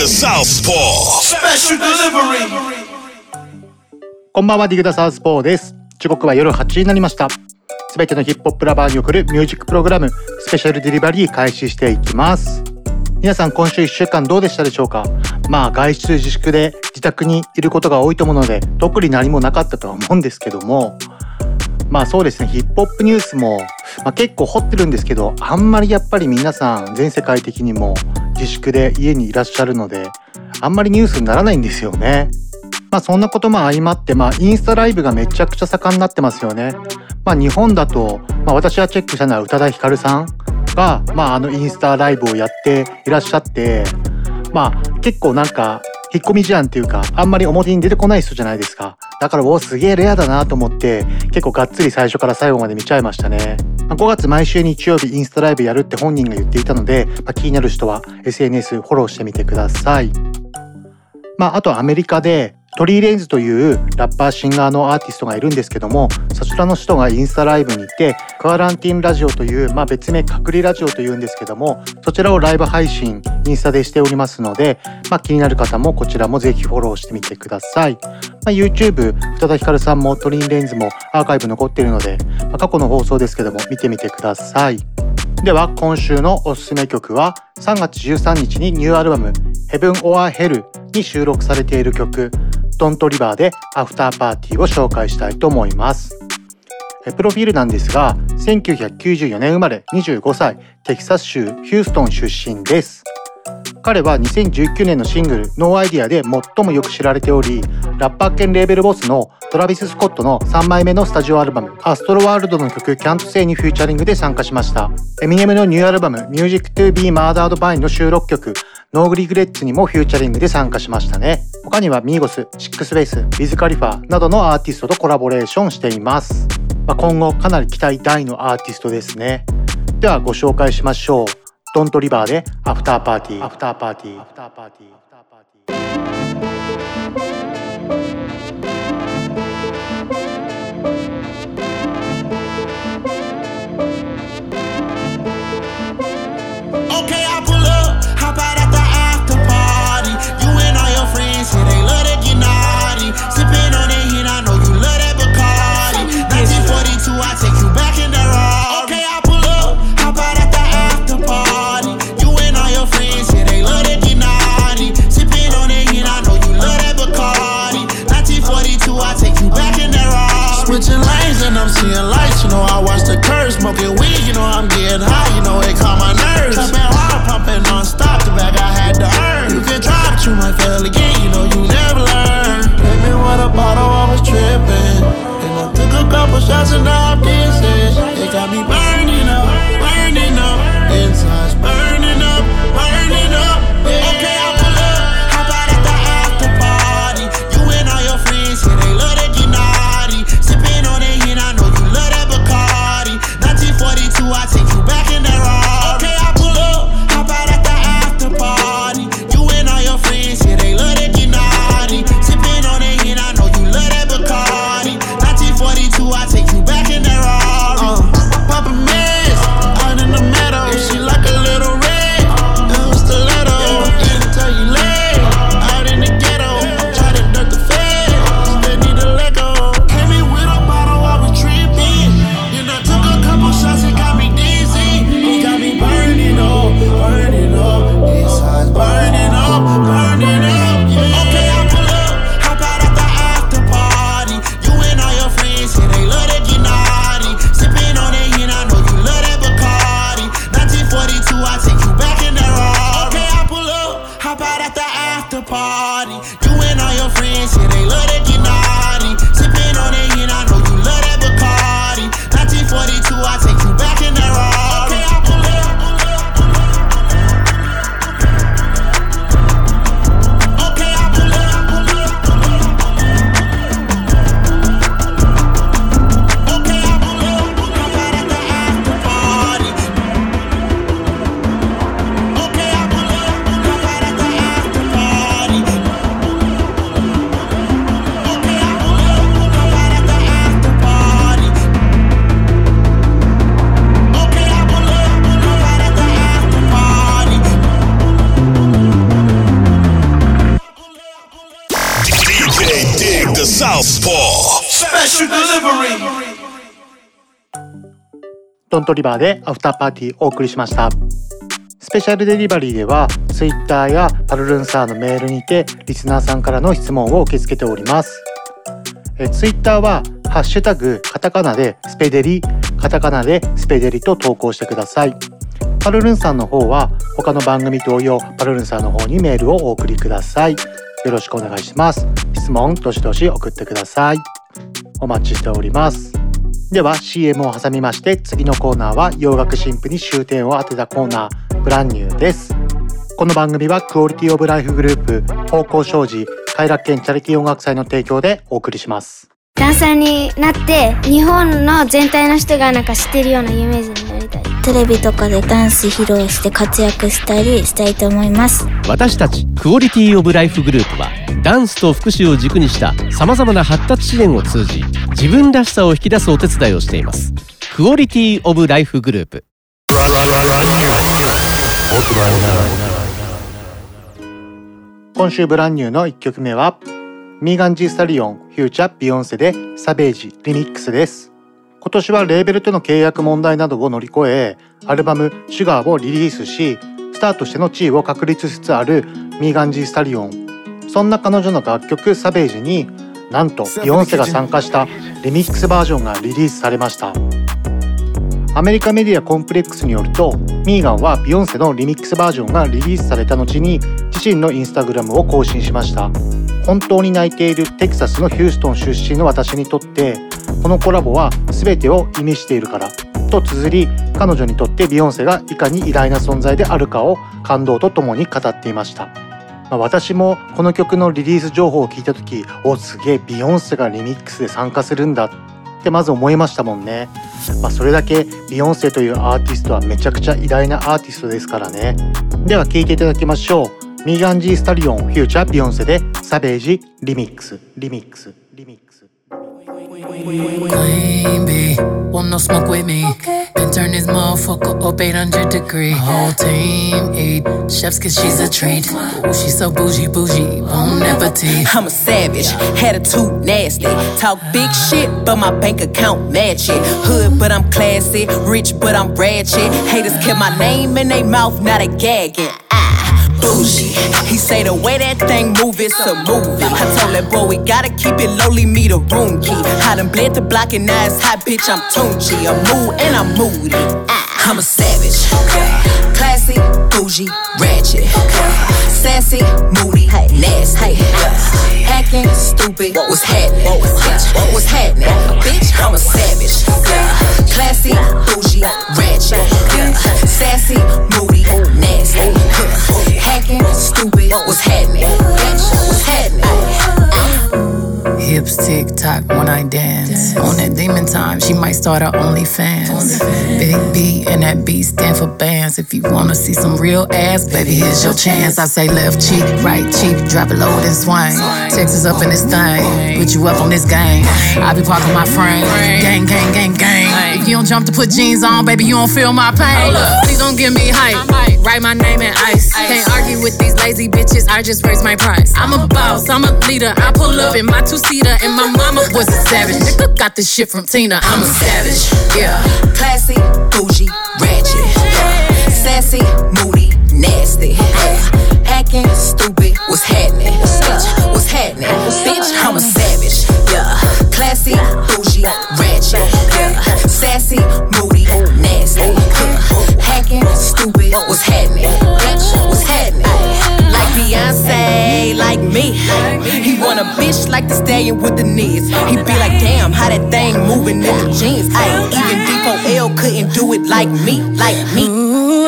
to Southpaw. Special Delivery. こんばんはディグダサウスポーです。時刻は夜8時になりました。すべてのヒップホップラバーに送るミュージックプログラムスペシャルデリバリー開始していきます。皆さん今週1週間どうでしたでしょうか？まあ外出自粛で自宅にいることが多いと思うので特に何もなかったとは思うんですけども。まあそうですね、ヒップホップニュースも、まあ、結構掘ってるんですけど、あんまりやっぱり皆さん全世界的にも自粛で家にいらっしゃるので、あんまりニュースにならないんですよね。まあそんなことも相まって、まあインスタライブがめちゃくちゃ盛んになってますよね。まあ日本だと、まあ私がチェックしたのは宇多田ヒカルさんが、まああのインスタライブをやっていらっしゃって、まあ結構なんか引っ込み思案っていうか、あんまり表に出てこない人じゃないですか。だから、おすげえレアだなと思って、結構がっつり最初から最後まで見ちゃいましたね。ま、5月毎週日曜日インスタライブやるって本人が言っていたので、まあ、気になる人は SNS フォローしてみてください。まあ、あとアメリカでトリー・レーンズというラッパーシンガーのアーティストがいるんですけどもそちらの人がインスタライブにいて Quarantine Radio という、まあ、別名隔離ラジオというんですけどもそちらをライブ配信インスタでしておりますので、まあ、気になる方もこちらもぜひフォローしてみてください、まあ、YouTube 宇多田ヒカルさんもトリー・レーンズもアーカイブ残っているので、まあ、過去の放送ですけども見てみてください。では今週のおすすめ曲は3月13日にニューアルバム「Heaven or Hell」に収録されている曲。ドン・トリバーで After Party を紹介したいと思います。プロフィールなんですが1994年生まれ25歳テキサス州ヒューストン出身です。彼は2019年のシングル「 No Idea」で最もよく知られておりラッパー兼レーベルボスのトラビス・スコットの3枚目のスタジオアルバム「 Astroworld」の曲「キャントセイ」にフューチャリングで参加しました。エミネムのニューアルバム「 Music to be Murdered by」の収録曲 No Regrets にもフューチャリングで参加しましたね。他にはミーゴス、シェック・ウェス、ウィズ・カリファなどのアーティストとコラボレーションしています。まあ、今後かなり期待大のアーティストですね。ではご紹介しましょう。ドントリバーでアフターパーティー。アフターパーティー。アフターパーティー。アフターパーティー。bird, smoking weed, you know I'm getting high, you know it call my nerves. I've hard, pumping nonstop. the bag I had to earn. You can try, but you might fail again, you know you never learn. Hit me with a bottle, I was tripping. and I took a couple shots and now I'm dizzy. Southpaw Special delivery. ドントリバーでアフターパーティーお送りしました。スペシャルデリバリーでは Twitter やパルルンサーのメールにてリスナーさんからの質問を受け付けております。え Twitter はハッシュタグカタカナでスペデリカタカナでスペデリと投稿してください。パルルンさんの方は他の番組同様パルルンさんの方にメールをお送りください。よろしくお願いします。質問どしどし送ってください。お待ちしております。では CM を挟みまして次のコーナーは洋楽新婦に終点を当てたコーナーブランニューです。この番組はクオリティオブライフグループ方向障子快楽園チャリティー音楽祭の提供でお送りします。ダンサーになって日本の全体の人がなんか知ってるような有名人になりたい。テレビとかでダンス披露して活躍したりしたいと思います。私たちクオリティオブライフグループはダンスと福祉を軸にしたさまざまな発達支援を通じ自分らしさを引き出すお手伝いをしています。クオリティオブライフグループ。今週 Brand New の1曲目はミーガン・ジー・スタリオンフューチャー・ビヨンセで Savage リミックスです。今年はレーベルとの契約問題などを乗り越えアルバム「シュガーをリリースしスターとしての地位を確立しつつあるミーガン・ジー・スタリオン。そんな彼女の楽曲「サベージ」になんとビヨンセが参加したリミックスバージョンがリリースされました。アメリカメディアコンプレックスによるとミーガンはビヨンセのリミックスバージョンがリリースされた後に自身のインスタグラムを更新しました。本当に泣いているテキサスのヒューストン出身の私にとってこのコラボは全てを意味しているからと綴り彼女にとってビヨンセがいかに偉大な存在であるかを感動とともに語っていました。まあ私もこの曲のリリース情報を聞いた時おすげえビヨンセがリミックスで参加するんだってまず思いましたもんね、まあ、それだけビヨンセというアーティストはめちゃくちゃ偉大なアーティストですからね。では聴いていただきましょう。ミーガン・ジー・スタリオンフューチャー・ビヨンセで Savage リミックスリミックスリミックス。Queen bee, want no smoke with me. Been turn this motherfucker up 800 degree. Whole team eat chefs cause she's a treat. Ooh, she's so bougie, bougie, bon appetit. I'm a savage, attitude nasty. Talk big shit, but my bank account match it. Hood, but I'm classy. Rich, but I'm ratchet. Haters kept my name in their mouth, not a gagging. Ah, bougie. He say the way that thing move, it's a movie. I told that boy we gotta keep it lowly, me the room key. I done bled the block and now it's hot, bitch. I'm Tunchi. I'm mood and I'm moody. Ah, I'm a savage. Classy, bougie, ratchet. Sassy, moody, nasty. Hacking, stupid. What was happening? Bitch, What was happening? Bitch, I'm a savage. Classy, bougie, ratchet. Sassy, moody, nasty. What's happening? What's happening? Uh-huh. Hips tick tock when I dance. On that demon time, she might start her OnlyFans. Big B and that B stand for bands. If you wanna see some real ass, baby, here's your chance. I say left cheek, right cheek, drop it low and swing. Texas up in this thing, put you up on this game. I be parking my frame, gang, gang, gang, gang. If you don't jump to put jeans on, baby, you don't feel my pain. Please don't give me hype. Write my name in ice. Can't argue with these lazy bitches. I just raise my price. I'm a boss, I'm a leader. I pull up in my two seater, and my mama was a savage. Nigga got this shit from Tina. I'm a savage. Yeah. Classy, bougie, ratchet. Sassy, moody, nasty. Hacking, stupid. What's happening? What's happening? Bitch, I'm a savage. Yeah. Classy. Yeah. Sassy, moody, nasty. Hacking, stupid. What's happening? Bitch, what's happening? Like Beyonce, like me. He want a bitch like the stallion with the knees. He be like, damn, how that thing moving in the jeans. Ay, even D4L couldn't do it like me, like me.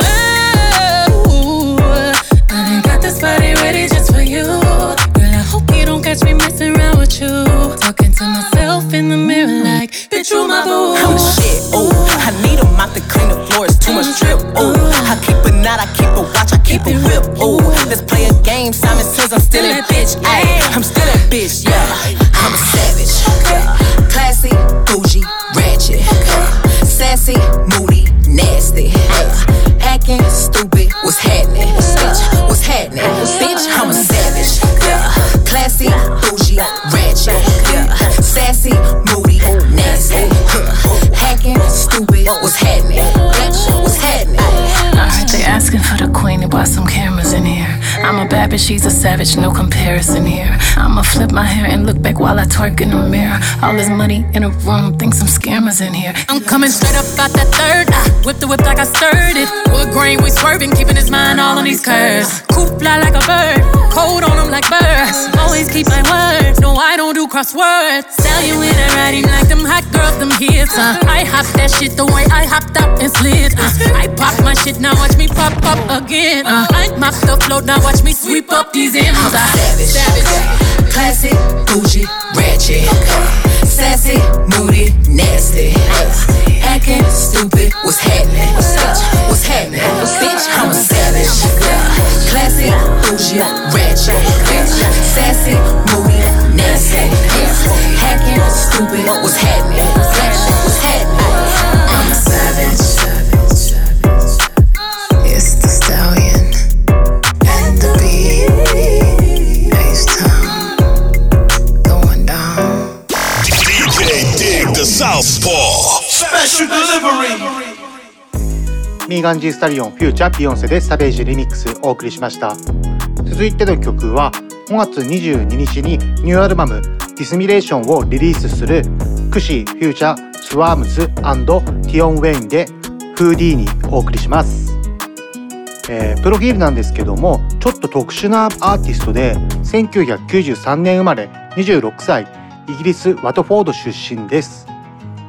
I ready just for you. Girl, I hope you don't catch me messing around with you. Talking to myself in the mirror like, bitch, you my boo. I'm the shit, ooh. I need a mop to clean the floors, too much drip, ooh. I keep a knot, I keep a watch, I keep a whip, ooh. Let's play a game, Simon says I'm still a bitch, ayy. I'm still a bitch, yeah. I'm a savage, yeah. Classy, bougie, ratchet, yeah. Sassy, moody, nasty, yeah. Hacking, stupid, what's happening? Bitch, what's happening? Bitch, I'm a savage, yeah. Classy, bougie moody, nasty, hacking, stupid, what's happening? What's happening? I heard they asking for the queen about some cameras in here. I'm a bad bitch, she's a savage, no comparison here. I'ma flip my hair and look back while I twerk in the mirror. All this money in a room, think some scammers in here. I'm coming straight up out that third. I whip the whip like I stirred it. Wood grain, we swerving, keeping his mind all on these curves. Coop fly like a bird, cold on him like birds. Always keep my words, no, I don't do crosswords. Tell you in a writing like them hot girls, them hits. Uh. I hop that shit the way I hopped up and slid. Uh. I pop my shit, now watch me pop up again. Uh. I mop the float, now watch me sweep up these M's. I'm savage, savage, classic, bougie, ratchet, sassy, moody, nasty, acting stupid. What's happening? What's happening? Bitch, I'm a savage, classic, bougie, ratchet, sassy, moody, nasty, hacking, stupid. What's happening? What's happening? I'm a savage. It's the stallion and the beat. H-Town going down. DJ Dig the Southpaw. Special delivery. ミーガンジースタリオンフューチャービヨンセで Savage リミックスお送りしました。続いての曲は5月22日にニューアルバム「 Dissimulation」をリリースする KSI フューチャースワームズティオン・ウェインで Houdini お送りします、えープロフィールなんですけどもちょっと特殊なアーティストで1993年生まれ26歳イギリスワトフォード出身です。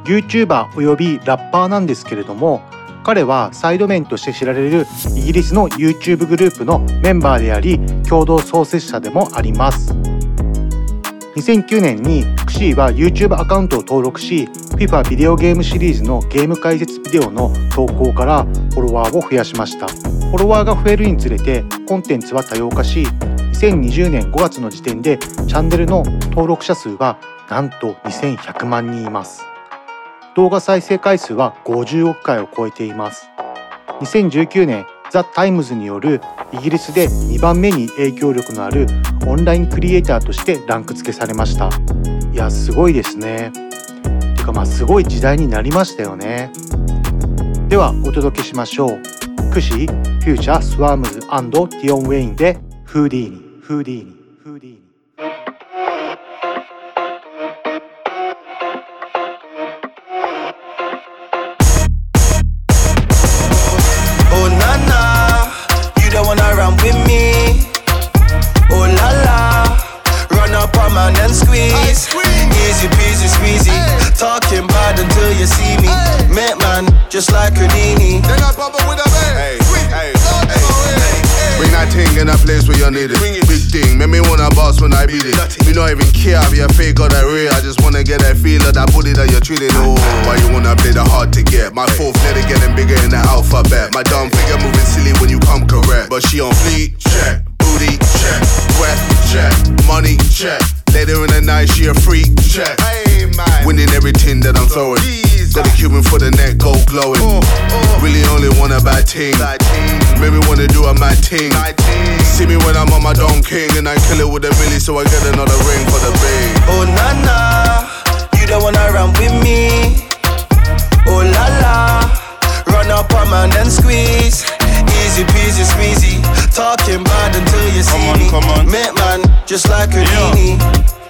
YouTuber およびラッパーなんですけれども彼はサイドメンとして知られるイギリスの YouTube グループのメンバーであり共同創設者でもあります。2009年にクシーは YouTube アカウントを登録し FIFA ビデオゲームシリーズのゲーム解説ビデオの投稿からフォロワーを増やしました。フォロワーが増えるにつれてコンテンツは多様化し2020年5月の時点でチャンネルの登録者数はなんと2100万人います。動画再生回数は50億回を超えています。2019年ザ・タイムズによるイギリスで2番目に影響力のあるオンラインクリエイターとしてランク付けされました。いやすごいですね。てかまあすごい時代になりましたよね。ではお届けしましょう。 KSI フューチャースワームズティオン・ウェインで Houdini Houdini Houdini。A place where you it. Big thing, make me wanna boss when I beat it. Me not even care if you're fake or that real. I just wanna get that feel of that booty that you're treating. Oh, why you wanna play the hard to get? My fourth letter getting bigger in the alphabet. My dumb figure moving silly when you come correct. But she on fleek, check. Booty, check. Breath, check. Money, check. Later in the night, she a freak, check. Winning everything that I'm throwing. Got a uh. Cuban for the neck, gold glowing. Uh, uh. Really only want a bad team. Maybe wanna do a mad thing. See me when I'm on my Don King and I kill it with a milli, so I get another ring for the bay. Oh na na, you don't wanna run with me. Oh la la, run up on man and squeeze. Easy peasy squeezy, talking bad until you see me. Come on, Met man, just like Houdini.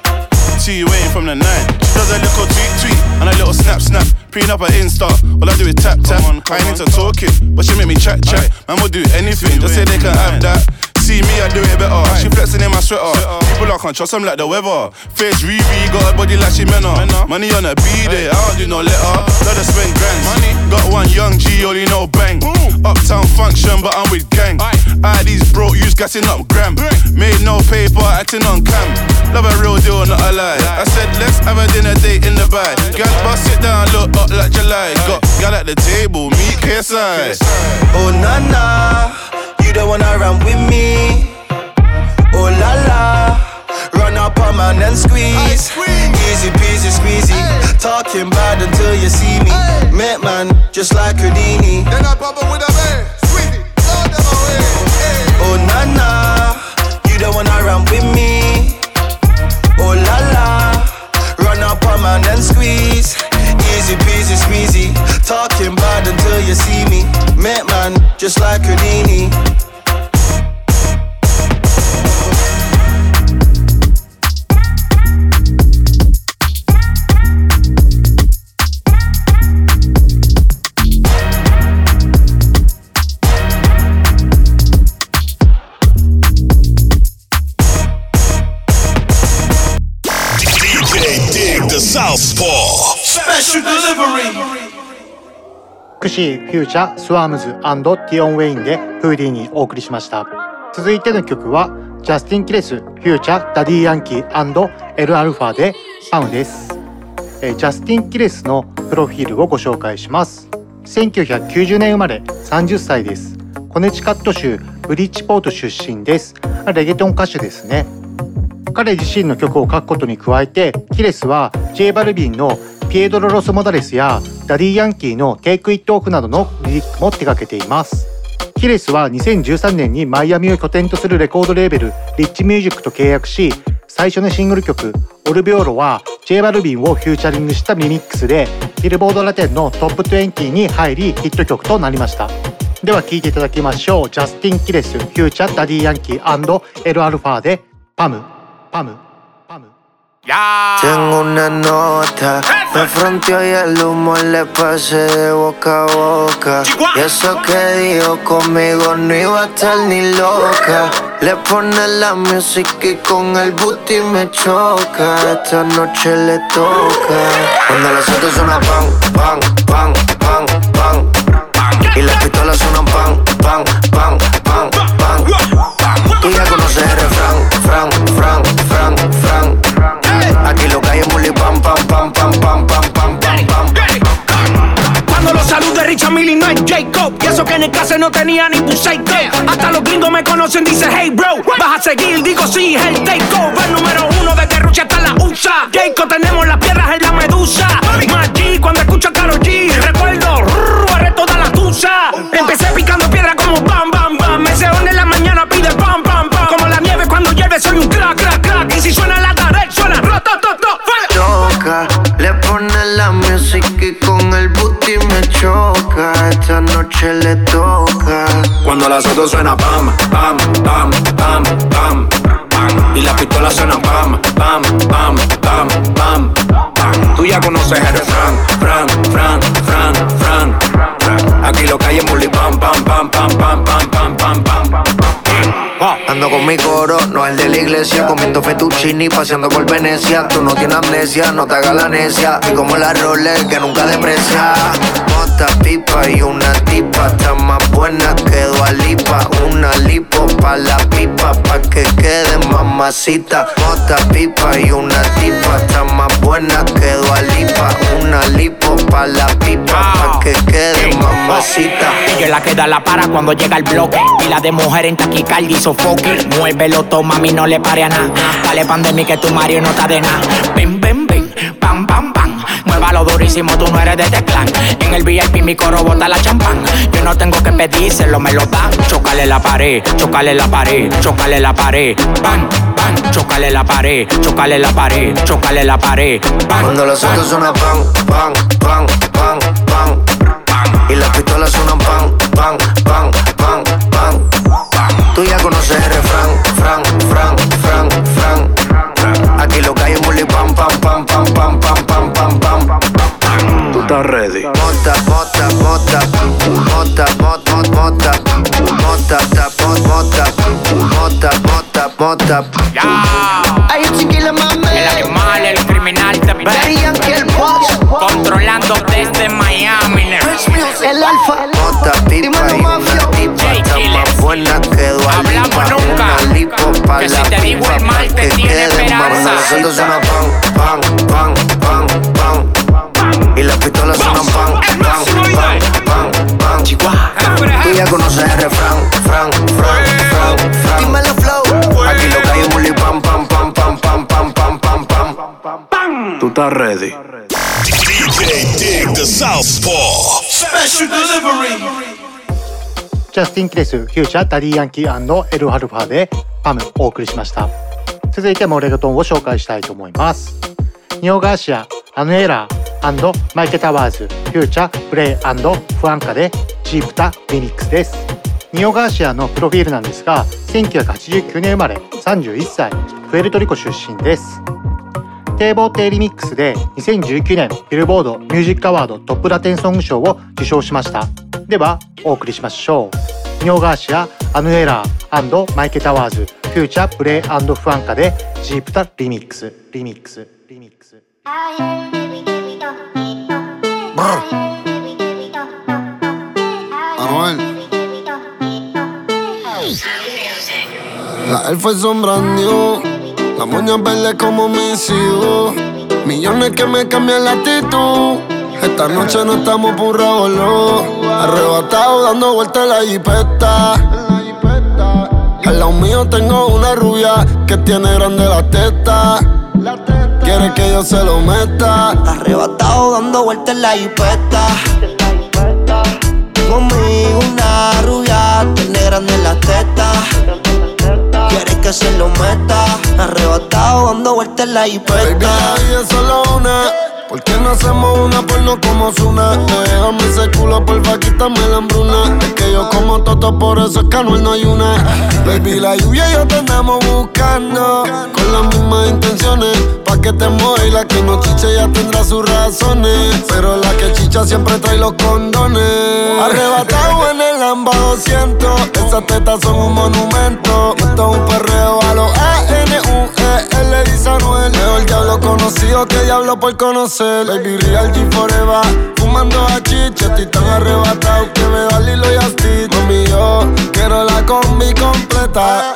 See you waiting from the night. She does a little tweet tweet and a little snap snap. Preen up her Insta. All I do is tap tap. I ain't into talking, but she make me chat chat. Man will do anything, just say they can have that. See me, I do it better. She flexing in my sweater. People I can't trust them like the weather. Face Riri, got a body like she menna. Money on a B day, I don't do no letter. Let her spend grand. Money. Got one young G, only know bang. Boom. Uptown function, but I'm with gang. I these broke use gassing up gram. Made no paper, acting on cam. Love a real deal, not a lie. I said let's have a dinner date in the bag. Gal, bust sit down, look up like July. Got gal at the table, meet KSI. Oh na na, you don't wanna run with me. Oh la la, run up on man and squeeze. Easy peasy squeezy, talking bad until you see me. Met man, just like Houdini. Then I pop up with a bang. Squeezy, all them away. Oh na na, you don't wanna run with me. Oh la la, run up on man and squeeze. Easy peasy squeezy, talking bad until you see me. Met man, just like Houdini. Southpaw. Special delivery. KSI、フューチャー、スワームズティオン・ウェインで Houdini お送りしました。続いての曲は、ジャスティン・キレス、フューチャー、ダディ・ヤンキー、エル・アルファでパムです。え、ジャスティン・キレスのプロフィールをご紹介します。1990年生まれ、30歳です。コネチカット州ブリッジポート出身です。レゲトン歌手ですね。彼自身の曲を書くことに加えて、キレスは J バルビンの Pierdo Los Modales やダディ・ヤンキーの Take It Off などのリリックも手掛けています。キレスは2013年にマイアミを拠点とするレコードレーベルリッチミュージックと契約し最初のシングル曲「オルビオロ」は J バルビンをフューチャリングしたリミックスでビルボードラテンのトップ20に入りヒット曲となりました。では聴いていただきましょう。ジャスティン・キレスフューチャーダディ・ヤンキーエル・アルファーでパム。Tengo una nota, me fronteó y el humo le pasé de boca a boca. Y eso que dijo conmigo no iba a estar ni loca. Le pone la música y con el booty me choca. Esta noche le toca. Cuando las autos suenan pan, pan, pan, pan, pan. Y las pistolas suenan pan, pan, pan, pan, pan. Tú ya conoces el refrán, fran, fran. Richard Millie no es Jacob. Y eso que en el caso no tenía ni buceito. Hasta los gringos me conocen, dice hey bro. Vas a seguir, digo sí, es el takeover. Número uno de Rucha hasta la USA. Jacob, tenemos las piedras en la medusa. Maggi, cuando escucho a Karol G. Recuerdo, rrr, toda la tusa. Empecé picando piedra como bam bam bam. Me se en la mañana pide pam pam pam. Como la nieve cuando llueve soy un crack crack crack. Y si suena la le pone la música con el booty choca. Esta noche le toca. Cuando la soto suena pam, pam, pam, pam, pam, pam. Y la pistola suena pam, pam, pam, pam, pam, pam. Tú ya conoces el Con mi coro, no el de la iglesia. Comiendo fettuccini, paseando por Venecia. Tú no tienes amnesia, no te hagas la necia. Y como la Rolex que nunca deprecia. Mota, pipa y una tipa. Está más buena que lipa. Una lipo pa' la pipa, pa' que quede mamacita. Mota, pipa y una tipa. Está más buena que lipa. Una lipo pa' la pipa, pa' que quede mamacita. Ella la queda la para cuando llega el bloque. Y la de mujer en taquicardia y sofoque. Muévelo, toma, mí no le pare a nada. Dale pandemia que tu Mario no está de nada. Ven, ven, pam, pam, pam. Muévalo durísimo, tú no eres de este clan. En el VIP mi coro bota la champán. Yo no tengo que pedírselo, me lo dan. Chocale la pared, chocale la pared, chocale la pared. Bam, bam, chocale la pared, chocale la pared, chocale la pared. Cuando los autos suenan pan, pan, pan, pan, pan. Y las pistolas suenan pan, pan, pan, pan, pan. Tú ya conoces el refrán, fran, mota. Hay un chiquillo mame. El animal, el criminal te ve. el boss. Controlando desde Miami. El alfa. Mota, pipa y una tipa. Está más buena que Hablamos nunca. Que si te digo el mal te tiene esperanza. Nosotros suena pan, pan, pan, pan, pan. Y las pistolas suenan ジャスティン・キレス、フューチャー、ダディ・ヤンキーエル・アルファでパムお送りしました。続いてもレゲトンを紹介したいと思います。ニオ・ガーシア、アヌエラーマイケ・タワーズ、フューチャー、ブレイフアンカで Jeepeta リミックスです。ニオ・ガーシアのプロフィールなんですが、1989年生まれ、31歳、プエルトリコ出身です。 Te Boté リミックスで2019年ビルボードミュージックアワードトップラテンソング賞を受賞しました。ではお送りしましょうニョーガーシアアヌエラーマイケタワーズフューチャープレイフアンカでジープタリミックスリミックスリミックス. La elfa es sombra new. La moña verde como mis hijos. Millones que me cambian la actitud. Esta noche no estamos por revolú. Arrebatado dando vueltas en la jipeta. Al lado mío tengo una rubia que tiene grande la teta. Quiere que yo se lo meta. Arrebatado dando vueltas en la jipeta. Conmigo una rubia, tiene grande la teta. Que se lo meta. Arrebatado dando vueltas en la jipeta. Baby, es solo una. ¿Por qué no hacemos una porno como Zuna? Déjame ese culo, porfa, quítame la hambruna. Es que yo como toto, por eso es que no hay una. Baby, la lluvia y yo te andamos buscando. Con las mismas intenciones. Pa' que te mueva y la que no chiche ya tendrá sus razones. Pero la que chicha siempre trae los condones. Arrebatado en el Lamba 200. Esas tetas son un monumento. Esto es un perreo a los A-N-U-E. L dice Anuel. Mejor diablo conocido que diablo por conocer. Baby, real G forever. Fumando a chicha, estoy tan arrebatado que me da Lilo y Asti. Mami, yo quiero la combi completa.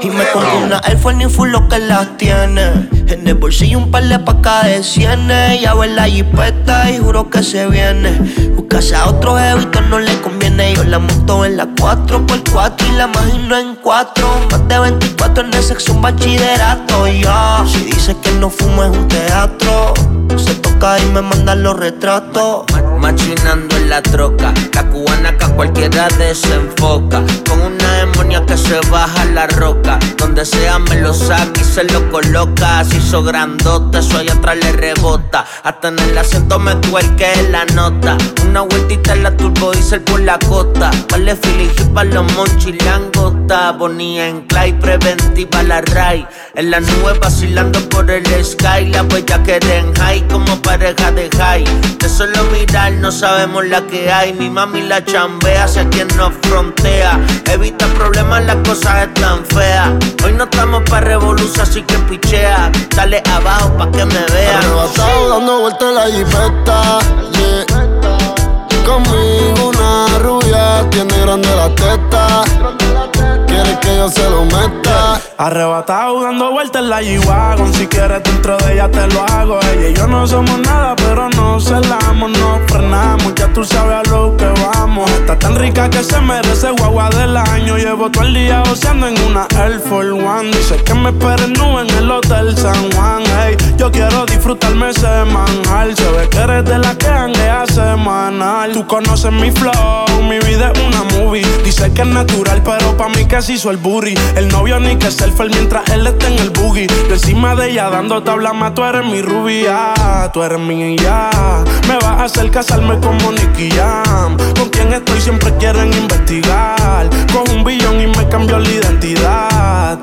Y me pongo una Air Force ni full lo que las tiene. En el bolsillo un par de pacas de cienes. Ya ve la jipeta y juro que se viene. Buscase a otro jevito no le conviene. Yo la monto en la 4x4 y la imagino en 4. Más de 24 en el sexo un bachillerato. Ya, si dice que no fumo es un teatro. Se toca y me manda los retratos. Machinando en la troca, la cubana que a cualquiera desenfoca. Con una demonia que se baja la Donde sea me lo saca y se lo coloca. Se hizo grandote, eso allá atrás le rebota. Hasta en el asiento me que la nota. Una vueltita en la turbo diesel por la costa. Vale filigi para los monchis langota. Bonía en clay, preventiva la ray. En la nube vacilando por el sky. La huella que en high como pareja de high. De solo mirar no sabemos la que hay. Mi mami la chambea hacia quien nos frontea. Evita problemas, las cosas están Hoy no estamos para revolución, así que pichea. Dale abajo pa' que me vea. Arrebatado dando vueltas la jipeta. Conmigo una rubia tiene grande la teta. Quiere que yo se lo meta. Arrebatado dando vueltas en la G-Wagon. Si quieres dentro de ella te lo hago. Ella y yo no somos nada pero no celamos No frenamos, ya tú sabes a lo que vamos. Está tan rica que se merece guagua del año. Llevo todo el día oceando en una Air Force One. Dice que me esperen nube en el Hotel San Juan. Ey, yo quiero disfrutarme semanal Se ve que eres de la que hanguea semanal. Tú conoces mi flow, mi vida es una movie. Dice que es natural pero pa' mí que se hizo el El novio ni que selfie mientras él está en el boogie. Yo encima de ella dando tabla más, tú eres mi rubia, tú eres mi ya. Me vas a hacer casarme como Nicky Jam. Con quien estoy siempre quieren investigar. Con un billón y me cambió la identidad.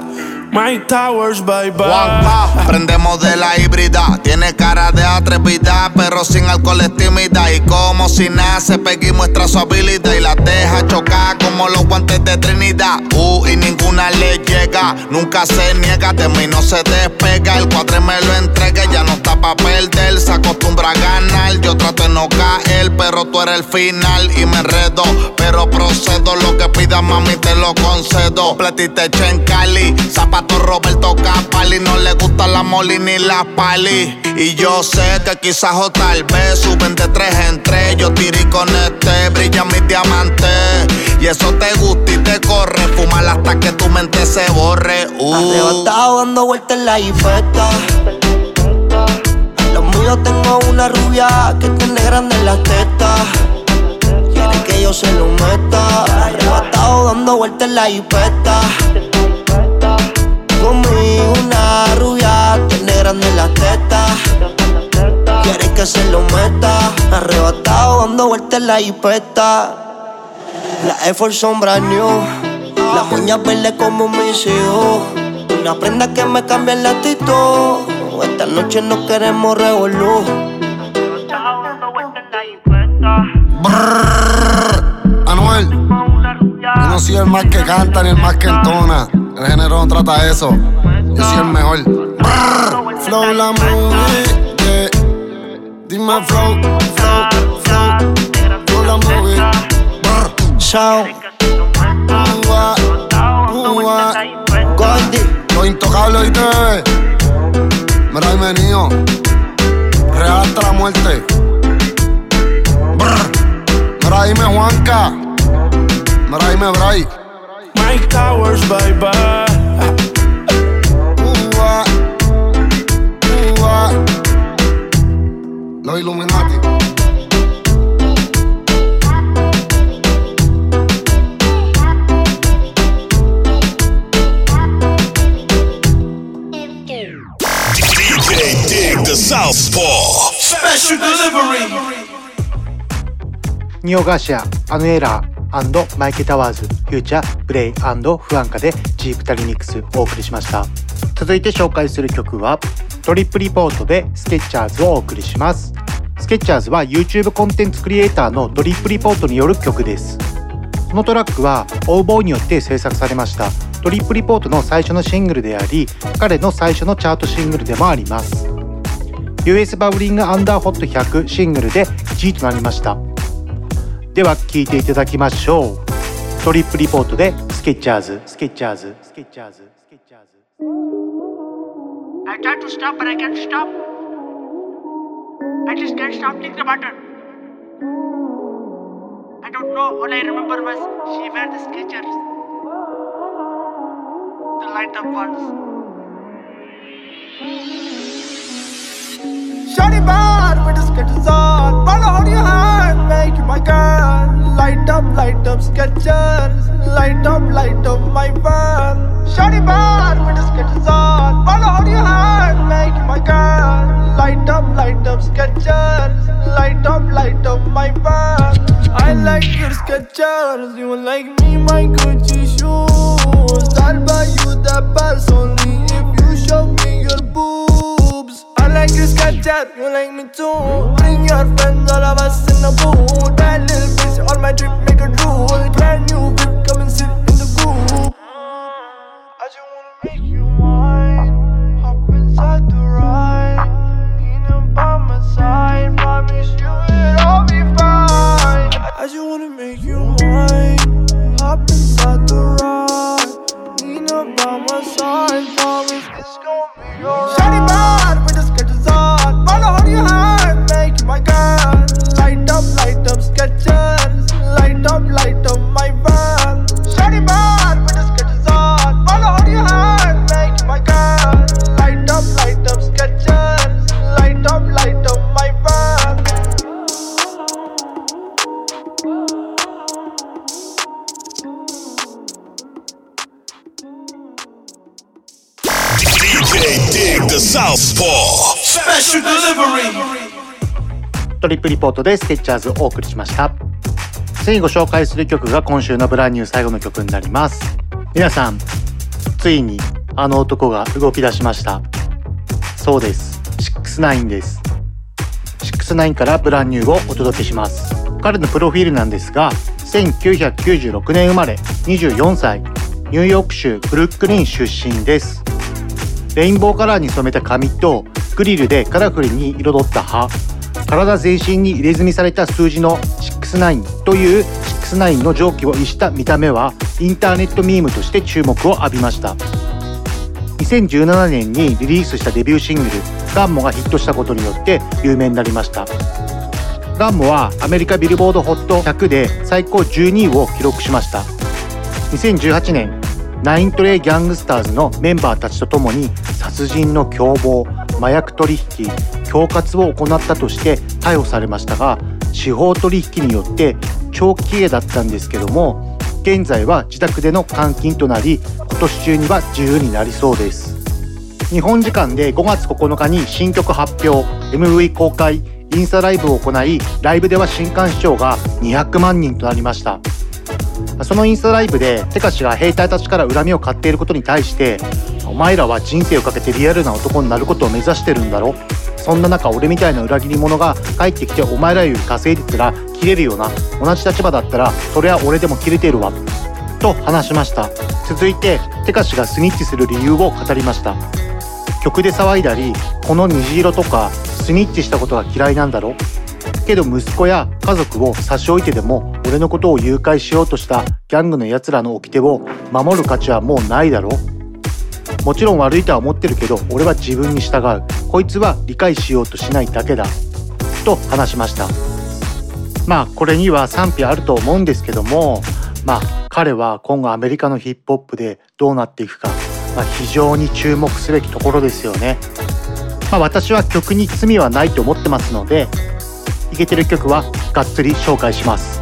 My Towers, bye bye. Prendemos de la híbrida. Tiene cara de atrevida, pero sin alcohol es tímida. Y como si nace, Peggy muestra su habilidad y la deja chocar como los guantes de Trinidad. Uh, y ninguna le llega, nunca se niega. De mí no se despega. El cuadre me lo entrega, ya no está pa' perder. Se acostumbra a ganar. Yo trato de no caer, pero tú eres el final y me enredo. Pero procedo, lo que pidas, mami, te lo concedo. Platita hecha en Cali, zapato Roberto Capali no le gusta la moli ni la pali. Y yo sé que quizás o tal vez suben de tres en tres. Yo tiré con este, brilla mi diamante. Y eso te gusta y te corre. Fumar hasta que tu mente se borre. Uh. Dando vueltas en la jipeta. Los míos tengo una rubia que tiene grande las tetas. Quiere que yo se lo meta. Arrebatado dando vueltas en la jipeta. Conmigo una rubia tiene grande las tetas. Quiere que se lo meta. Arrebatado dando vueltas en la jipeta. La Air Force son new. Las uñas verdes como mis hijos. Una prenda que me cambia el actitud. Esta noche no queremos revolú. Anuel, yo no soy el más que canta ni el más que entona. El género no trata eso. Yo soy el mejor. Brrr, Flow la movie, yeah. Dime flow, flow, flow. Flow la movie. Brr. Shout. Ua, ua. Goldie. Los intocables hoy te bebé. Mira venido. Real hasta la muerte. Brr. Mira dime Juanca. Mira dime Bray. Mike Towers, bye bye. Ua, ua. Los Illuminati. DJ Dig the Southpaw. Special delivery. ニオガーシア、アヌエラー マイケタワーズ、フューチャー、ブレイフアンカでジープタリミックスお送りしました。続いて紹介する曲はトリップリポートでスケッチャーズをお送りします。スケッチャーズは YouTube コンテンツクリエイターのトリップリポートによる曲です。このトラックは応募によって制作されましたトリップリポートの最初のシングルであり彼の最初のチャートシングルでもあります US バブリングアンダーホット100シングルで1位となりましたでは聴いていただきましょうトリップリポートでスケッチャーズスケッチャーズスケッチャーズスケッチャーズ I tried to stop, but I can't stop. I just can't stop thinking about her. I don't know. All I remember was she wear the Skechers, the light up ones. Shawty bad with the Skechers on. Wanna hold your hand, you my girl. Light up, light up Skechers, light up, light up my van. Shawty bad with the Skechers on. Wanna hold your hand, make you my girl. Light up, light up Skechers, light up, light up my van. I like your Skechers, you like me my Gucci shoes. I'll buy you the purse only if you show me your boobs. Like your Skechers, you like me too. Bring your friends, all of us in the booth. Bad little bitch on my trip, make a drool. Brand new whip, come and sit in the group. I just wanna make you mine. Hop inside the ride. Leaning by my side, promise you it'll be fine. I just wanna make you mine. Hop inside the ride. Lean up by my side, promise it's gonna be alright. Up, light up sketches. Light up, light up my van. Shawty bad with the sketches on. Wanna hold your hand, make my girl. Light up, light up sketches. Light up, light up my van. DJ Dig the Southpaw. Special delivery. トリップリポートでスケッチャーズをお送りしました。次にご紹介する曲が今週のブランニュー最後の曲になります。皆さんついにあの男が動き出しました。そうです。69です。69からブランニューをお届けします。彼のプロフィールなんですが1996年生まれ24歳。ニューヨーク州ブルックリン出身です。レインボーカラーに染めた髪とグリルでカラフルに彩った歯体全身に入れ墨された数字の69という69の蒸気を逸した見た目はインターネットミームとして注目を浴びました。2017年にリリースしたデビューシングル「ガンモ」がヒットしたことによって有名になりましたガンモはアメリカビルボード HOT100 で最高12位を記録しました。2018年ナイントレイギャングスターズのメンバーた。ちと共に殺人の共謀麻薬取引恐喝を行ったとして逮捕されましたが司法取引によって長期刑だったんですけども現在は自宅での監禁となり今年中には自由になりそうです。日本時間で5月9日に新曲発表 MV 公開インスタライブを行いライブでは新刊視聴が200万人となりました。そのインスタライブでテカシが兵隊たちから恨みを買っていることに対してお前らは人生をかけてリアルな男になることを目指してるんだろ？そんな中俺みたいな裏切り者が帰ってきてお前らより稼いでたら切れるよな？同じ立場だったらそれは俺でも切れてるわ。と話しました。続いてテカシがスニッチする理由を語りました。曲で騒いだりこの虹色とかスニッチしたことが嫌いなんだろ？けど息子や家族を差し置いてでも俺のことを誘拐しようとしたギャングの奴らの掟を守る価値はもうないだろもちろん悪いとは思ってるけど俺は自分に従う。こいつは理解しようとしないだけだ。と話しました。まあこれには賛否あると思うんですけどもまあ彼は今後アメリカのヒップホップでどうなっていくか、まあ、非常に注目すべきところですよね。まあ私は曲に罪はないと思ってますのでイケてる曲はがっつり紹介します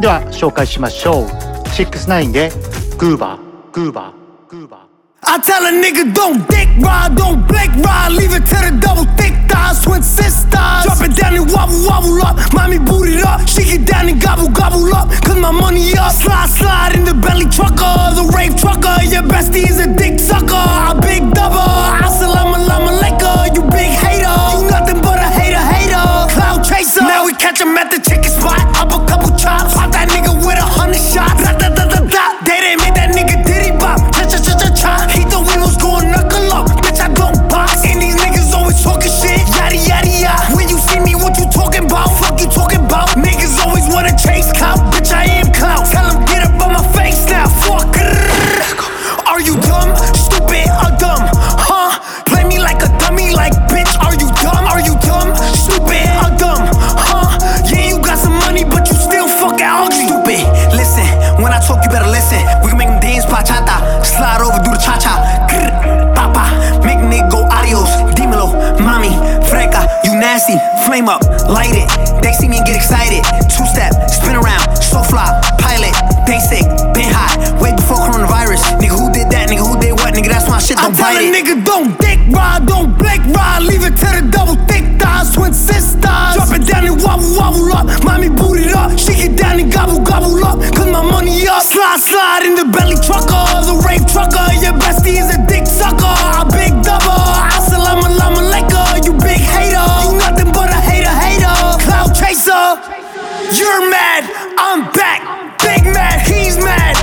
では紹介しましょう69でグーバーグーバー I tell a nigga don't dick ride, don't blink ride, leave it to the double thick thighs, twin sisters. Drop it down and wobble wobble up, mommy boot it up, shake it down and gobble gobble up, cause my money up. Slide slide in the belly trucker, the rave trucker, your bestie is a dick sucker, a big double. Assalamu alaikum, you big hater, you nothing Chaser, now we catch him at the chicken spot, up a couple chops, pop that nigga with a hundred shots. Da, da, da, da, da. They didn't make that nigga diddy bop, cha cha cha cha cha. He thought we was going knuckle up, bitch I don't box. And these niggas always talking shit, yada yada yada. When you see me, what you talking about? Fuck you talking about? Niggas always wanna chase clout, bitch I am clout. Tell nasty. Flame up, light it. They see me and get excited. Two step, spin around, so fly, pilot, basic, been hot. Way before coronavirus. Nigga, who did that? Nigga, who did what? Nigga, that's my shit. Don't I tell bite a it. nigga, don't dick ride, don't blink ride. Leave it to the double thick thighs, twin sisters. Drop it down and wobble wobble up. Mommy boot it up, shake it down and gobble gobble up. Cause my money up. Slide slide in the belly trucker, the rave trucker. Your bestie is a dick sucker, a big double. Chaser. You're mad, I'm back. Big mad, he's mad,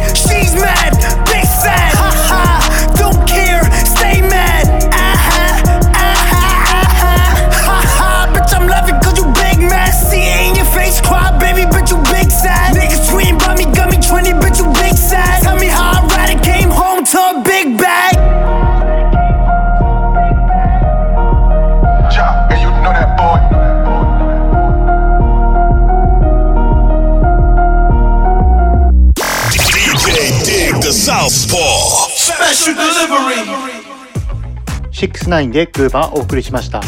69でグーバーお送りしました。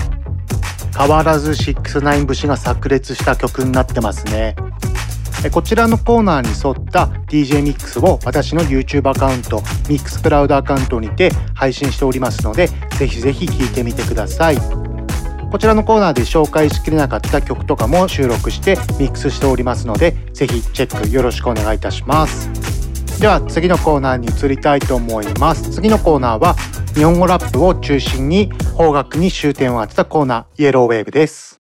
変わらず69節が炸裂した曲になってますね。こちらのコーナーに沿った DJ ミックスを私の YouTube アカウントミックスクラウドアカウントにて配信しておりますのでぜひぜひ聴いてみてください。こちらのコーナーで紹介しきれなかった曲とかも収録してミックスしておりますのでぜひチェックよろしくお願いいたします。では次のコーナーに移りたいと思います。次のコーナーは日本語ラップを中心に邦楽に終点を当てたコーナーイエローウェーブです。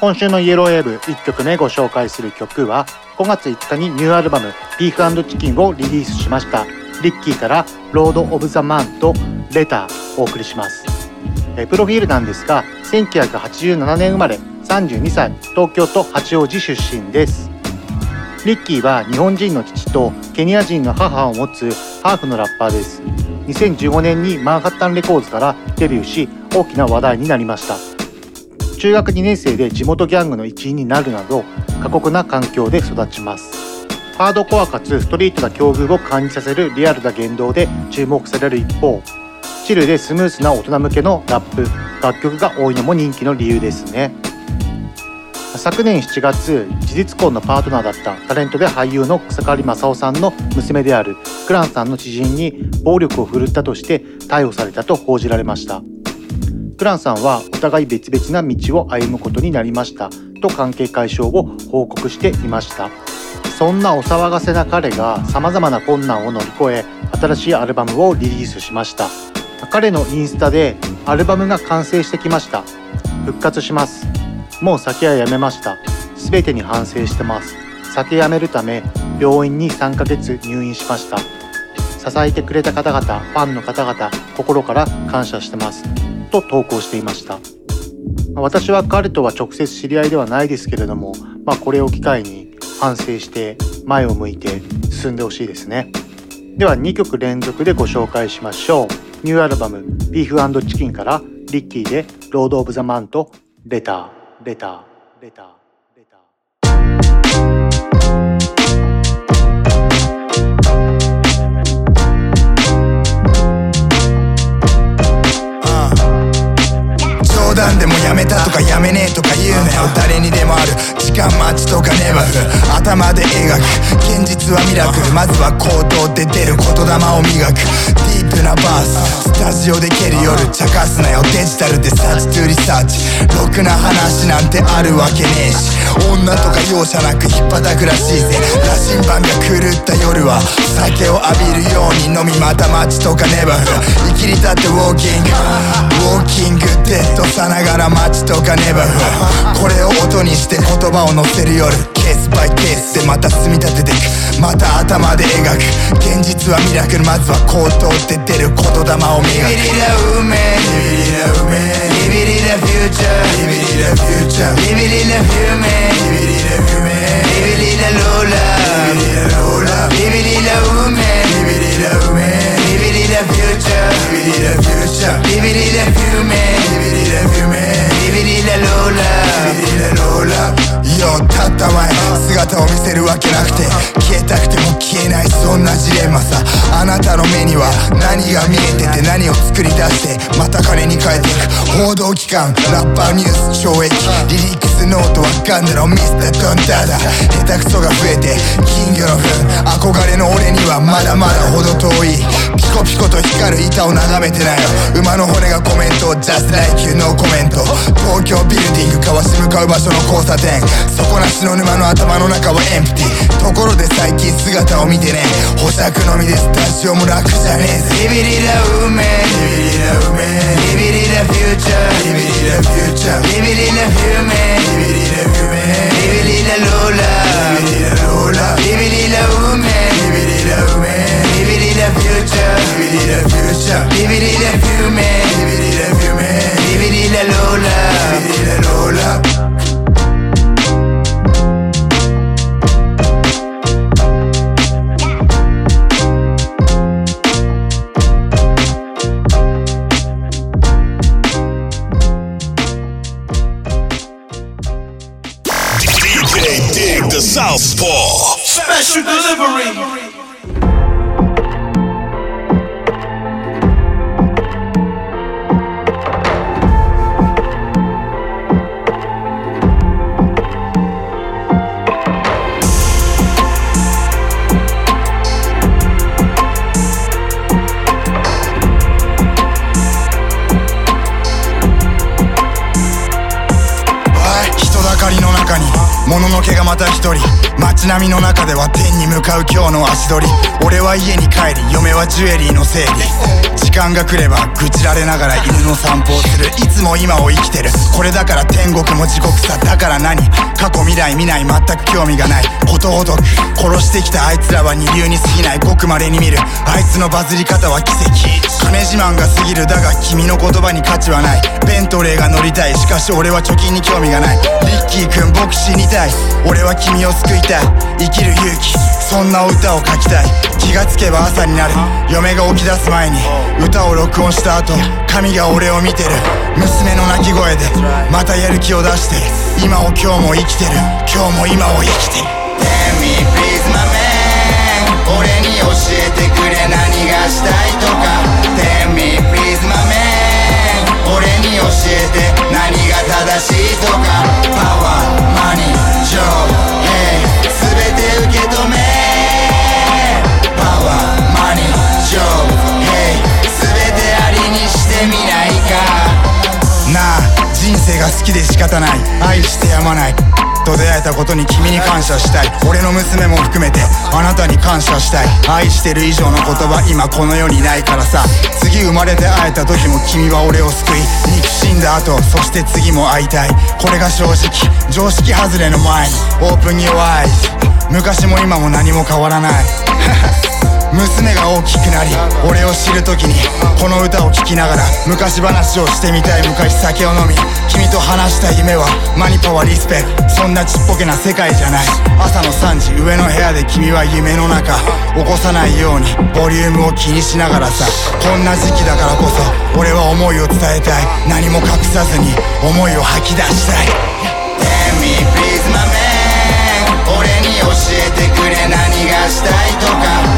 今週のイエローウェーブ1曲目ご紹介する曲は5月5日にニューアルバム「ビーフチキン」をリリースしましたリッキーから「ロード・オブ・ザ・マン」と「レター」お送りします。プロフィールなんですが1987年生まれ32歳東京都八王子出身です。リッキーは日本人の父とケニア人の母を持つハーフのラッパーです。2015年にマンハッタンレコーズからデビューし大きな話題になりました。中学2年生で地元ギャングの一員になるなど過酷な環境で育ちます。ハードコアかつストリートな境遇を感じさせるリアルな言動で注目される一方チルでスムースな大人向けのラップ。楽曲が多いのも人気の理由ですね。昨年7月事実婚のパートナーだったタレントで俳優の草刈正雄さんの娘であるクランさんの知人に暴力を振るったとして逮捕されたと報じられました。クランさんはお互い別々な道を歩むことになりましたと関係解消を報告していました。そんなお騒がせな彼が様々な困難を乗り越え新しいアルバムをリリースしました。彼のインスタでアルバムが完成してきました。復活します。もう先はやめました。全てに反省してます。酒やめるため病院に3ヶ月入院しました。支えてくれた方々ファンの方々心から感謝してます。と投稿していました。私は彼とは直接知り合いではないですけれども、まあ、これを機会に反省して前を向いて進んでほしいですね。では2曲連続でご紹介しましょう。ニューアルバム「ビーフチキン」からリッキーで「ロード・オブ・ザ・マン」と「レターレターレター」やめたとかやめねえとか言うなよ誰にでもある。時間待ちとかネバフ頭で描く。現実はミラクル。まずは行動で出る言霊を磨く。ディープなバース。スタジオで蹴る夜。茶化すなよ。デジタルでサーチトゥリサーチ。ろくな話なんてあるわけねえし。女とか容赦なく引っ張くらしいぜ。羅針盤が狂った夜は酒を浴びるように飲みまた街とかネバフ生きりたってウォーキング。ウォーキングデッドさながら街とかネバフこれを音にして言葉を乗せる夜ケースバイケースでまた積み立ててく。また頭で描く。現実はミラクルまずは口頭で出る言霊を磨く。ビビリラ運命ビビリラ運命ビビリラフューチャー。ビビリラフューチャー。ビビリラフューメンビビリラフューメンビビリラローラビビリラローラビビリラ運命ビビリラ運命ビビリラフューチャービビリラフューチャービビリラフューメンビビリラフューメンビビリラローラビビリラローラよたった前姿を見せるわけなくて消えたくても消えない。そんなジレンマさ。あなたの目には何が見えてて何を作り出してまた金に変えていく。報道機関ラッパーニュース懲役リリックスノートはガンダのミスタードンダダ下手くそが増えて金魚の糞。憧れの俺にはまだまだ程遠い。ピコピコと光る板を眺めてなよ。馬の骨がコメント。Just like you no コメント東京ビルディング交わし向かう場所の交差点。底なしの沼の頭の中はエンプティところで最近姿を見てね。保釈のみでスタジオも楽じゃねえぜ。ビビリラ運命ビビリラ運命ビビリラフューチャービビリラフューチャーう今日の足取り。俺は家に帰り嫁はジュエリーの整理。時間が来れば愚痴られながら犬の散歩をする。いつも今を生きてる。これだから天国も地獄さ。だから何？過去未来見ない。全く興味がない。ことほどく。殺してきたあいつらは二流に過ぎない。ごく稀に見る。あいつのバズり方は奇跡。金自慢が過ぎる。だが君の言葉に価値はない。ベントレーが乗りたい。しかし俺は貯金に興味がない。リッキー君僕死にたい俺は君を救いたい。生きる勇気そんな歌を書きたい。気がつけば朝になる。嫁が起き出す前に歌を録音した後神が俺を見てる。娘の泣き声でまたやる気を出して今を今日も生きてる。今日も今を生きてる。Tell me please my man 俺に教えてくれ。何がしたいとか。教えて何が正しいとかパワーマニージョブ Hey 全て受け止めパワーマニージョブ Hey 全てありにしてみないかなあ人生が好きで仕方ない。愛してやまない。と出会えたことに君に感謝したい。俺の娘も含めてあなたに感謝したい。愛してる以上の言葉今この世にないからさ。次生まれて会えた時も君は俺を救い憎しんだ後そして次も会いたい。これが正直常識外れの前にオープンに弱い昔も今も何も変わらない。娘が大きくなり俺を知る時にこの歌を聴きながら昔話をしてみたい昔酒を飲み君と話した夢はマニパワリスペそんなちっぽけな世界じゃない。朝の3時上の部屋で君は夢の中起こさないようにボリュームを気にしながらさ。こんな時期だからこそ俺は思いを伝えたい。何も隠さずに思いを吐き出したい。Tell me please my man 俺に教えてくれ。何がしたいとか。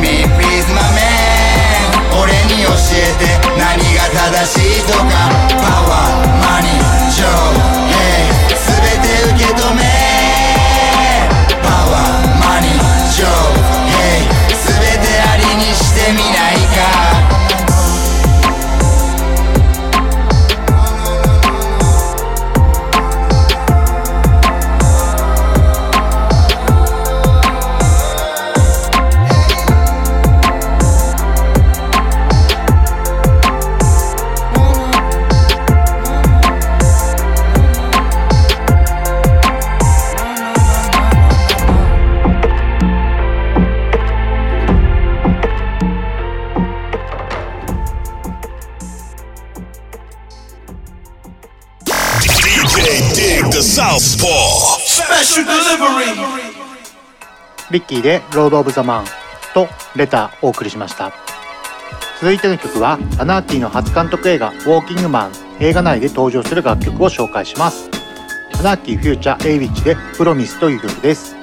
Me please my man 俺に教えて何が正しいとかパワーマニージョー Hey 全て受け止めパワーマニージョリッキーでロード・オブ・ザ・マンとレターをお送りしました。続いての曲はアナーキーの初監督映画「ウォーキングマン」映画内で登場する楽曲を紹介します。アナーキーフューチャーエイウィッチで Promise という曲です。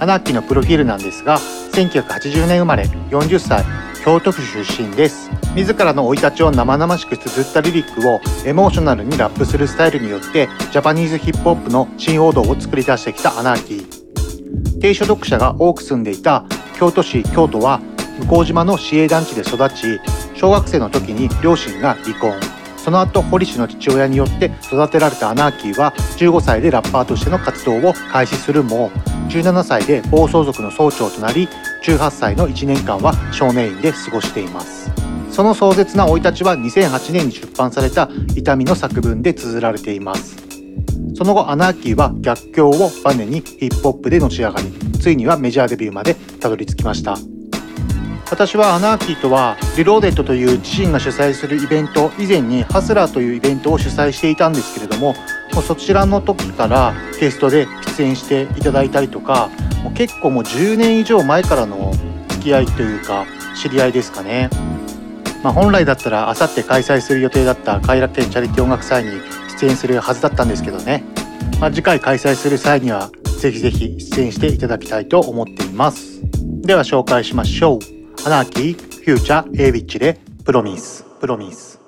アナーキーのプロフィールなんですが1980年生まれ40歳京都府出身です。自らの生い立ちを生々しく綴ったリリックをエモーショナルにラップするスタイルによってジャパニーズヒップホップの新王道を作り出してきたアナーキー低所得者が多く住んでいた京都市京都は向島の市営団地で育ち小学生の時に両親が離婚。その後堀市の父親によって育てられたアナーキーは15歳でラッパーとしての活動を開始するも17歳で暴走族の総長となり18歳の1年間は少年院で過ごしています。その壮絶な生い立ちは2008年に出版された痛みの作文で綴られています。その後アナーキーは逆境をバネにヒップホップでのし上がりついにはメジャーデビューまでたどり着きました私はアナーキーとはリローデッドという自身が主催するイベント以前にハスラーというイベントを主催していたんですけれどももうそちらの時からゲストで出演していただいたりとかもう結構もう10年以上前からの付き合いというか知り合いですかね。まあ、本来だったらあさって開催する予定だった偕楽園チャリティー音楽祭に出演するはずだったんですけどね、まあ、次回開催する際にはぜひぜひ出演していただきたいと思っています。では紹介しましょう。アナーキーフューチャーエイビッチでプロミスプロミス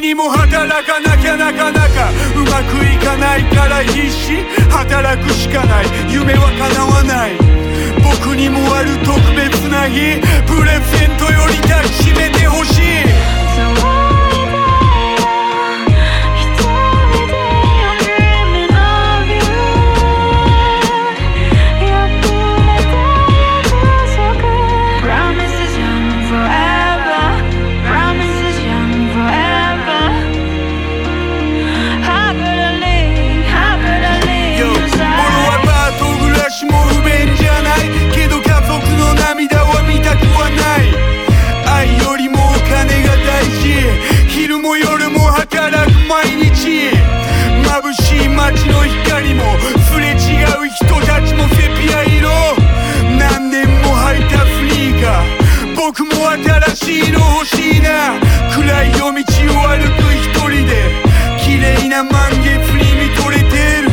にも働かなきゃなかなかうまくいかないから必死。働くしかない。夢は叶わない。僕にもある特別な日。プレゼントより抱きしめてほしい。眩しい街の光もすれ違う人たちもセピア色。何年も履いたスニーカー僕も新しいの欲しいな。暗い夜道を歩く一人で綺麗な満月に見とれてる。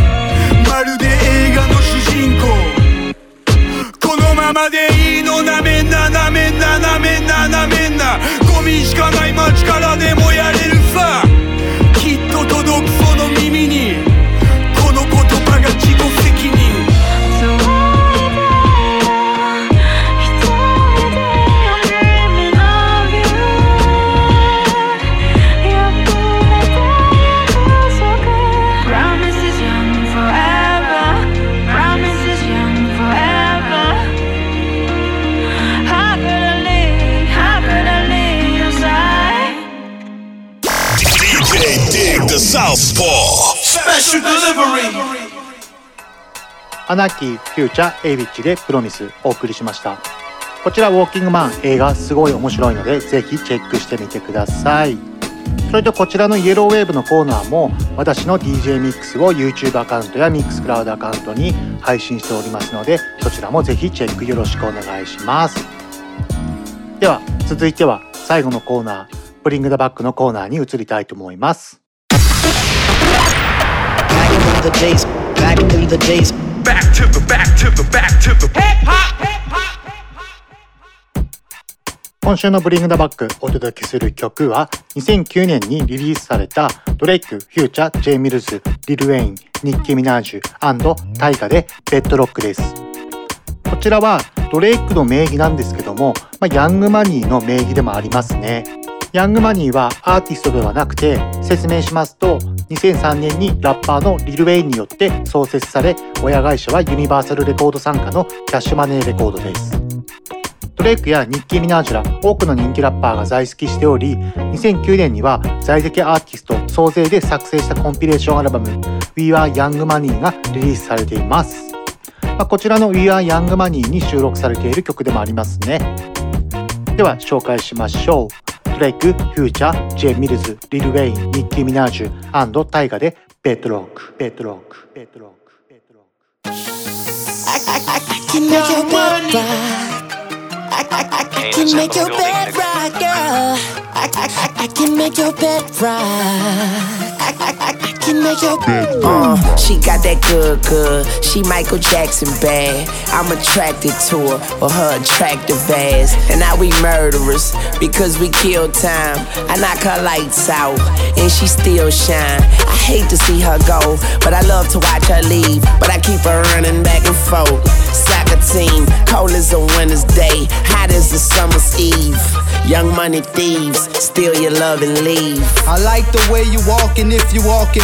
まるで映画の主人公。このままでいいの？なめんななめんななめんななめんな。ゴミしかない街からでもやれ Special delivery アナキー、フューチャー、エイビッチでプロミスお送りしました。こちらウォーキングマン映画すごい面白いのでぜひチェックしてみてください。それとこちらのイエローウェーブのコーナーも私の DJ ミックスを YouTube アカウントやミックスクラウドアカウントに配信しておりますのでそちらもぜひチェックよろしくお願いします。では続いては最後のコーナーブリングダバックのコーナーに移りたいと思います。The days, back in the days. Back to the back to the back to the hip hop. 今週のブリングダバックお届けする曲は2009年にリリースされたドレイク、フューチャー、ジェイ・ミルズ、リル・ウェイン、ニッキー・ミナージュタイガでベッドロックです。こちらはドレイクの名義なんですけども、まあ、ヤングマニーの名義でもありますね。ヤングマニーはアーティストではなくて説明しますと2003年にラッパーのリル・ウェインによって創設され親会社はユニバーサルレコード傘下のキャッシュマネーレコードです。ドレイクやニッキー・ミナージュら多くの人気ラッパーが在籍しており2009年には在籍アーティスト総勢で作成したコンピレーションアルバム We Are Young Money がリリースされています、まあこちらの We Are Young Money に収録されている曲でもありますね。では紹介しましょう。ドレイク、フューチャー、ジェイ・ミルズ、リル・ウェイン、ニッキー・ミナージュ、 and タイガで BedRock、BedRock、 BedRock、BedRoク。Can make your bed Uh, she got that good, good. She Michael Jackson bad. I'm attracted to her or her attractive ass. And now we murderers because we kill time. I knock her lights out and she still shine. I hate to see her go, but I love to watch her leave. But I keep her running back and forth. Soccer team, cold as a winter's day, hot as a summer's eve. Young money thieves, steal your love and leave. I like the way you walking if you walking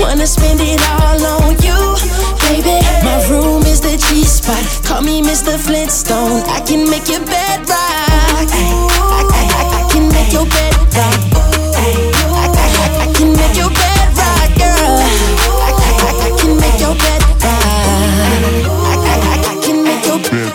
Wanna spend it all on you, baby. My room is the G spot. Call me Mr. Flintstone. I can make your bed rock. I, I, I, I can make your bed rock. I, can make your bed girl. I, can make your bed. I, can make your bed.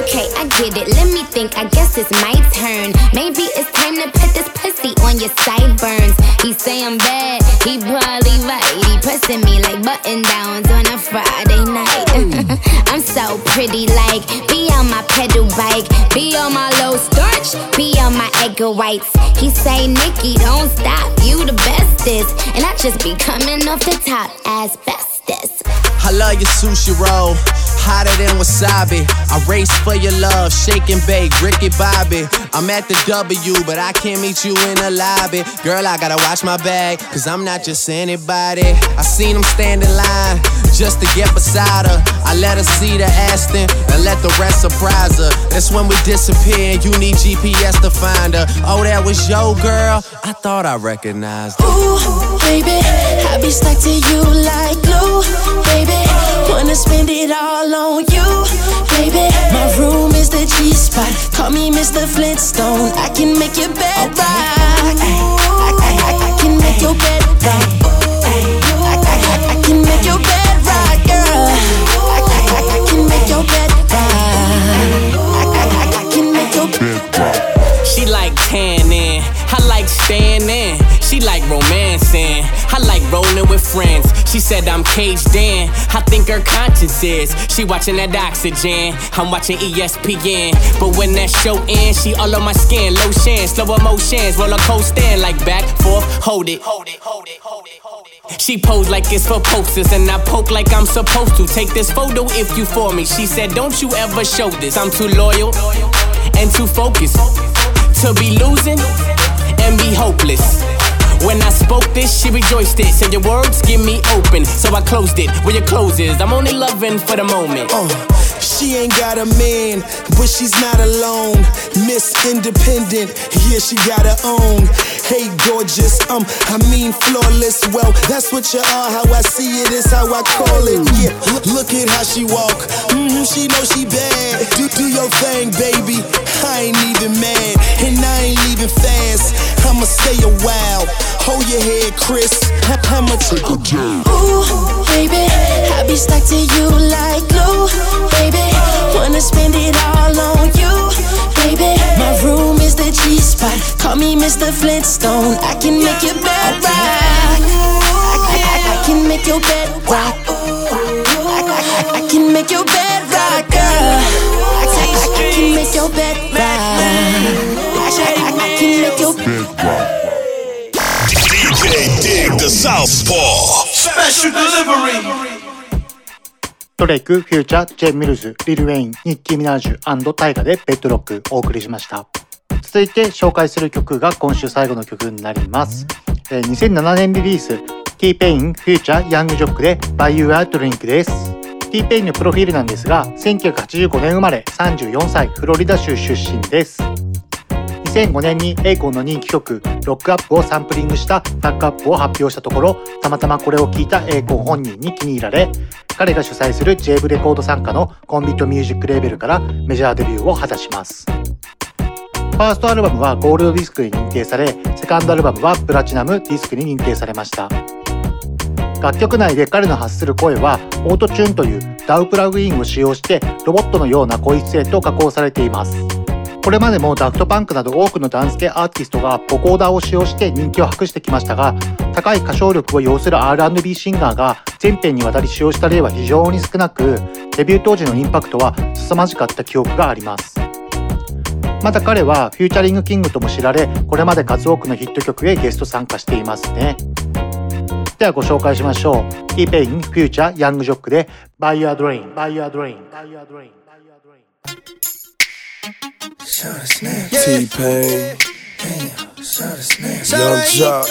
Okay, I get it. Let me think. I guess it's my turn. Maybe it's time to put this pussy on your sideburns. He say I'm bad. He probably right. He pressing me like button downs on a Friday night. I'm so pretty, like be on my pedal bike, be on my low starch, be on my egg whites. He say, Nikki, don't stop. You the bestest, and I just be coming off the top as bestest. I love your sushi roll. hotter than wasabi. I race for your love, shake and bake, Ricky Bobby. I'm at the W, but I can't meet you in the lobby. Girl, I gotta watch my bag, cause I'm not just anybody. I seen him stand in line just to get beside her. I let her see the Aston and let the rest surprise her. That's when we disappear and you need GPS to find her. Oh, that was your girl? I thought I recognized her. Ooh, baby, I be stuck to you like glue, baby. Wanna spend it all on you, baby. My room is the G spot. Call me Mr. Flintstone. I can make your bed rock. I, I, I, I can make your bed rock. I, can make your bed rock, girl. I, can make your bed rock. I, can make your bed rock. She like tanning, I like staying in. She like romancing, I like rolling with friends. She said I'm caged in, think her conscience is. She watching that oxygen, I'm watching ESPN. But when that show ends, she all on my skin, lotion, slow emotions, roller coaster, like back, forth, hold it. Hold it, hold it, hold it, hold it. She pose like it's for posters, and I poke like I'm supposed to. Take this photo if you for me. She said, Don't you ever show this. I'm too loyal and too focused to be losing and be hopeless. When I spoke this, she rejoiced it. Said your words give me open, so I closed it. Where your close is, I'm only loving for the moment. Uh, she ain't got a man, but she's not alone. Miss Independent, yeah, she got her own. Hey, gorgeous, um, I mean flawless. Well, that's what you are. How I see it is how I call it. Yeah, look at how she walk. Mm-hmm, she know she bad. Do do your thing, baby. I ain't even mad, and I ain't leaving fast. I'ma stay a while. Hold your head, Chris. I'ma take a jab. Ooh, baby, I be stuck to you like glue, baby. Wanna spend it all on you, baby. My room is the G spot. Call me Mr. Flintstone. I can make your bed rock. I, I, I can make your bed rock. I, I, I can make your bed rock, girl. I, I, I can make your bed rock. I, I, I can make your bed rock. DJ Dig the Southpaw. Special delivery. ドレイク、フューチャー、ジェイ・ミルズ、リル・ウェイン、ニッキー・ミナージュタイガでベッドロックお送りしました。続いて紹介する曲が今週最後の曲になります。えー2007年リリース、T-Pain、フューチャー、ヤングジョックで Buy You a Drink です。T-Pain のプロフィールなんですが、1985年生まれ、34歳、フロリダ州出身です。2005年にエイコンの人気曲「ロックアップをサンプリングしたバックアップを発表したところたまたまこれを聞いたエイコン本人に気に入られ彼が主催する j ブレコード傘下のコンヴィクトミュージックレーベルからメジャーデビューを果たします。ファーストアルバムはゴールドディスクに認定されセカンドアルバムはプラチナムディスクに認定されました。楽曲内で彼の発する声はオートチューンという DAW プラグインを使用してロボットのような声質へと加工されています。これまでもダフトパンクなど多くのダンス系アーティストがボコーダーを使用して人気を博してきましたが高い歌唱力を要する R&B シンガーが全編にわたり使用した例は非常に少なくデビュー当時のインパクトは凄まじかった記憶があります。また彼はフューチャリングキングとも知られこれまで数多くのヒット曲へゲスト参加していますね。ではご紹介しましょう。T-Pain フューチャーヤングジョックで Buy Your Dream Buy Your Dream Buy Your Dream T-Pain. Young Jock.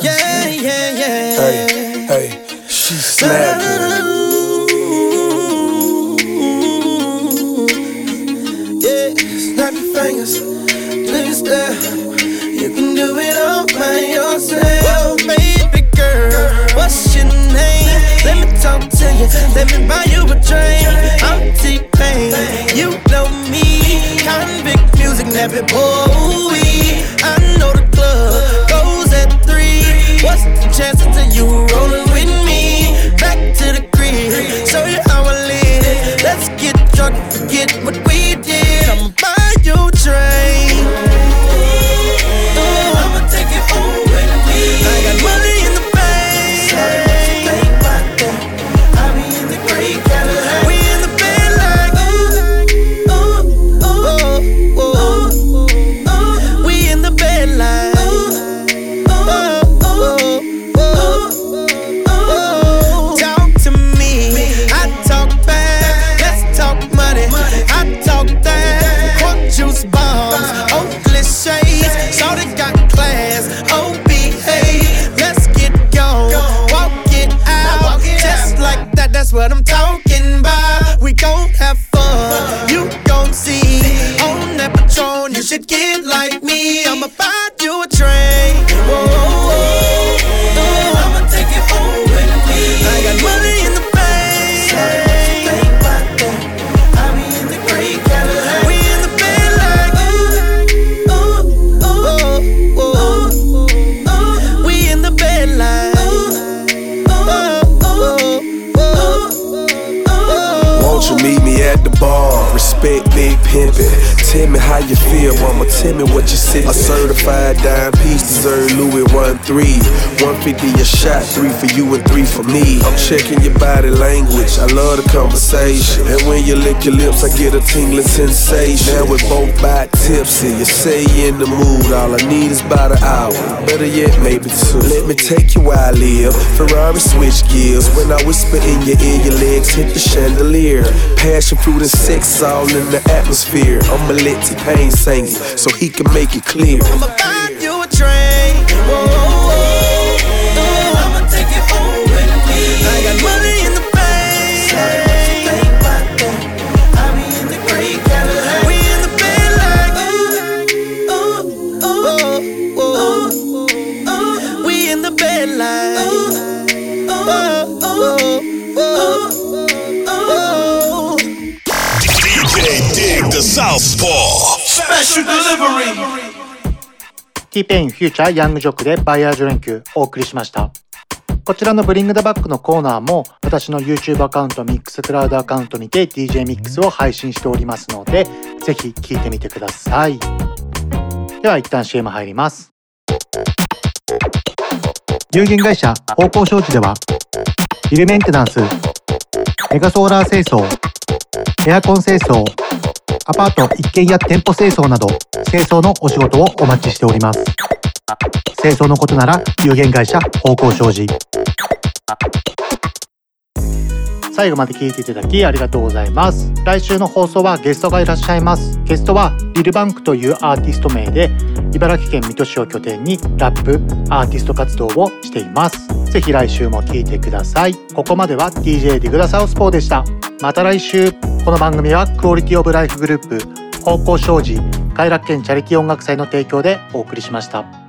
Yeah, yeah, yeah. Hey, hey, she snapping. Yeah, snap your fingers, please stare. You can do it all by yourself. Baby girl, what's your name? Let me talk to you, let me buy you a drink. I'm T-Pain, you know me. Convict it pour. Three for you and three for me. I'm checking your body language. I love the conversation. And when you lick your lips, I get a tingling sensation. Now we're both back tipsy. You say you're in the mood. All I need is about an hour. Better yet, maybe two. Let me take you where I live. Ferrari switch gears. When I whisper in your ear, your legs hit the chandelier. Passion fruit and sex all in the atmosphere. I'm a let T-Pain sing it so he can make it clear. Southpaw. Special delivery. T-Pain フューチャーヤングジョックでバイヤージュ連休お送りしました。こちらのブリングダバックのコーナーも私の YouTube アカウントミックスクラウドアカウントにて DJ ミックスを配信しておりますのでぜひ聴いてみてください。では一旦 CM 入ります。有限会社方向商事ではビルメンテナンス、メガソーラー清掃、エアコン清掃、アパート一軒家店舗清掃など清掃のお仕事をお待ちしております。清掃のことなら有限会社方向商事。最後まで聞いていただきありがとうございます。来週の放送はゲストがいらっしゃいます。ゲストはリルバンクというアーティスト名で茨城県水戸市を拠点にラップ、アーティスト活動をしています。ぜひ来週も聞いてください。ここまでは DJ ディグダサウスポーでした。また来週。この番組はクオリティオブライフグループ方向商事快楽県チャリティー音楽祭の提供でお送りしました。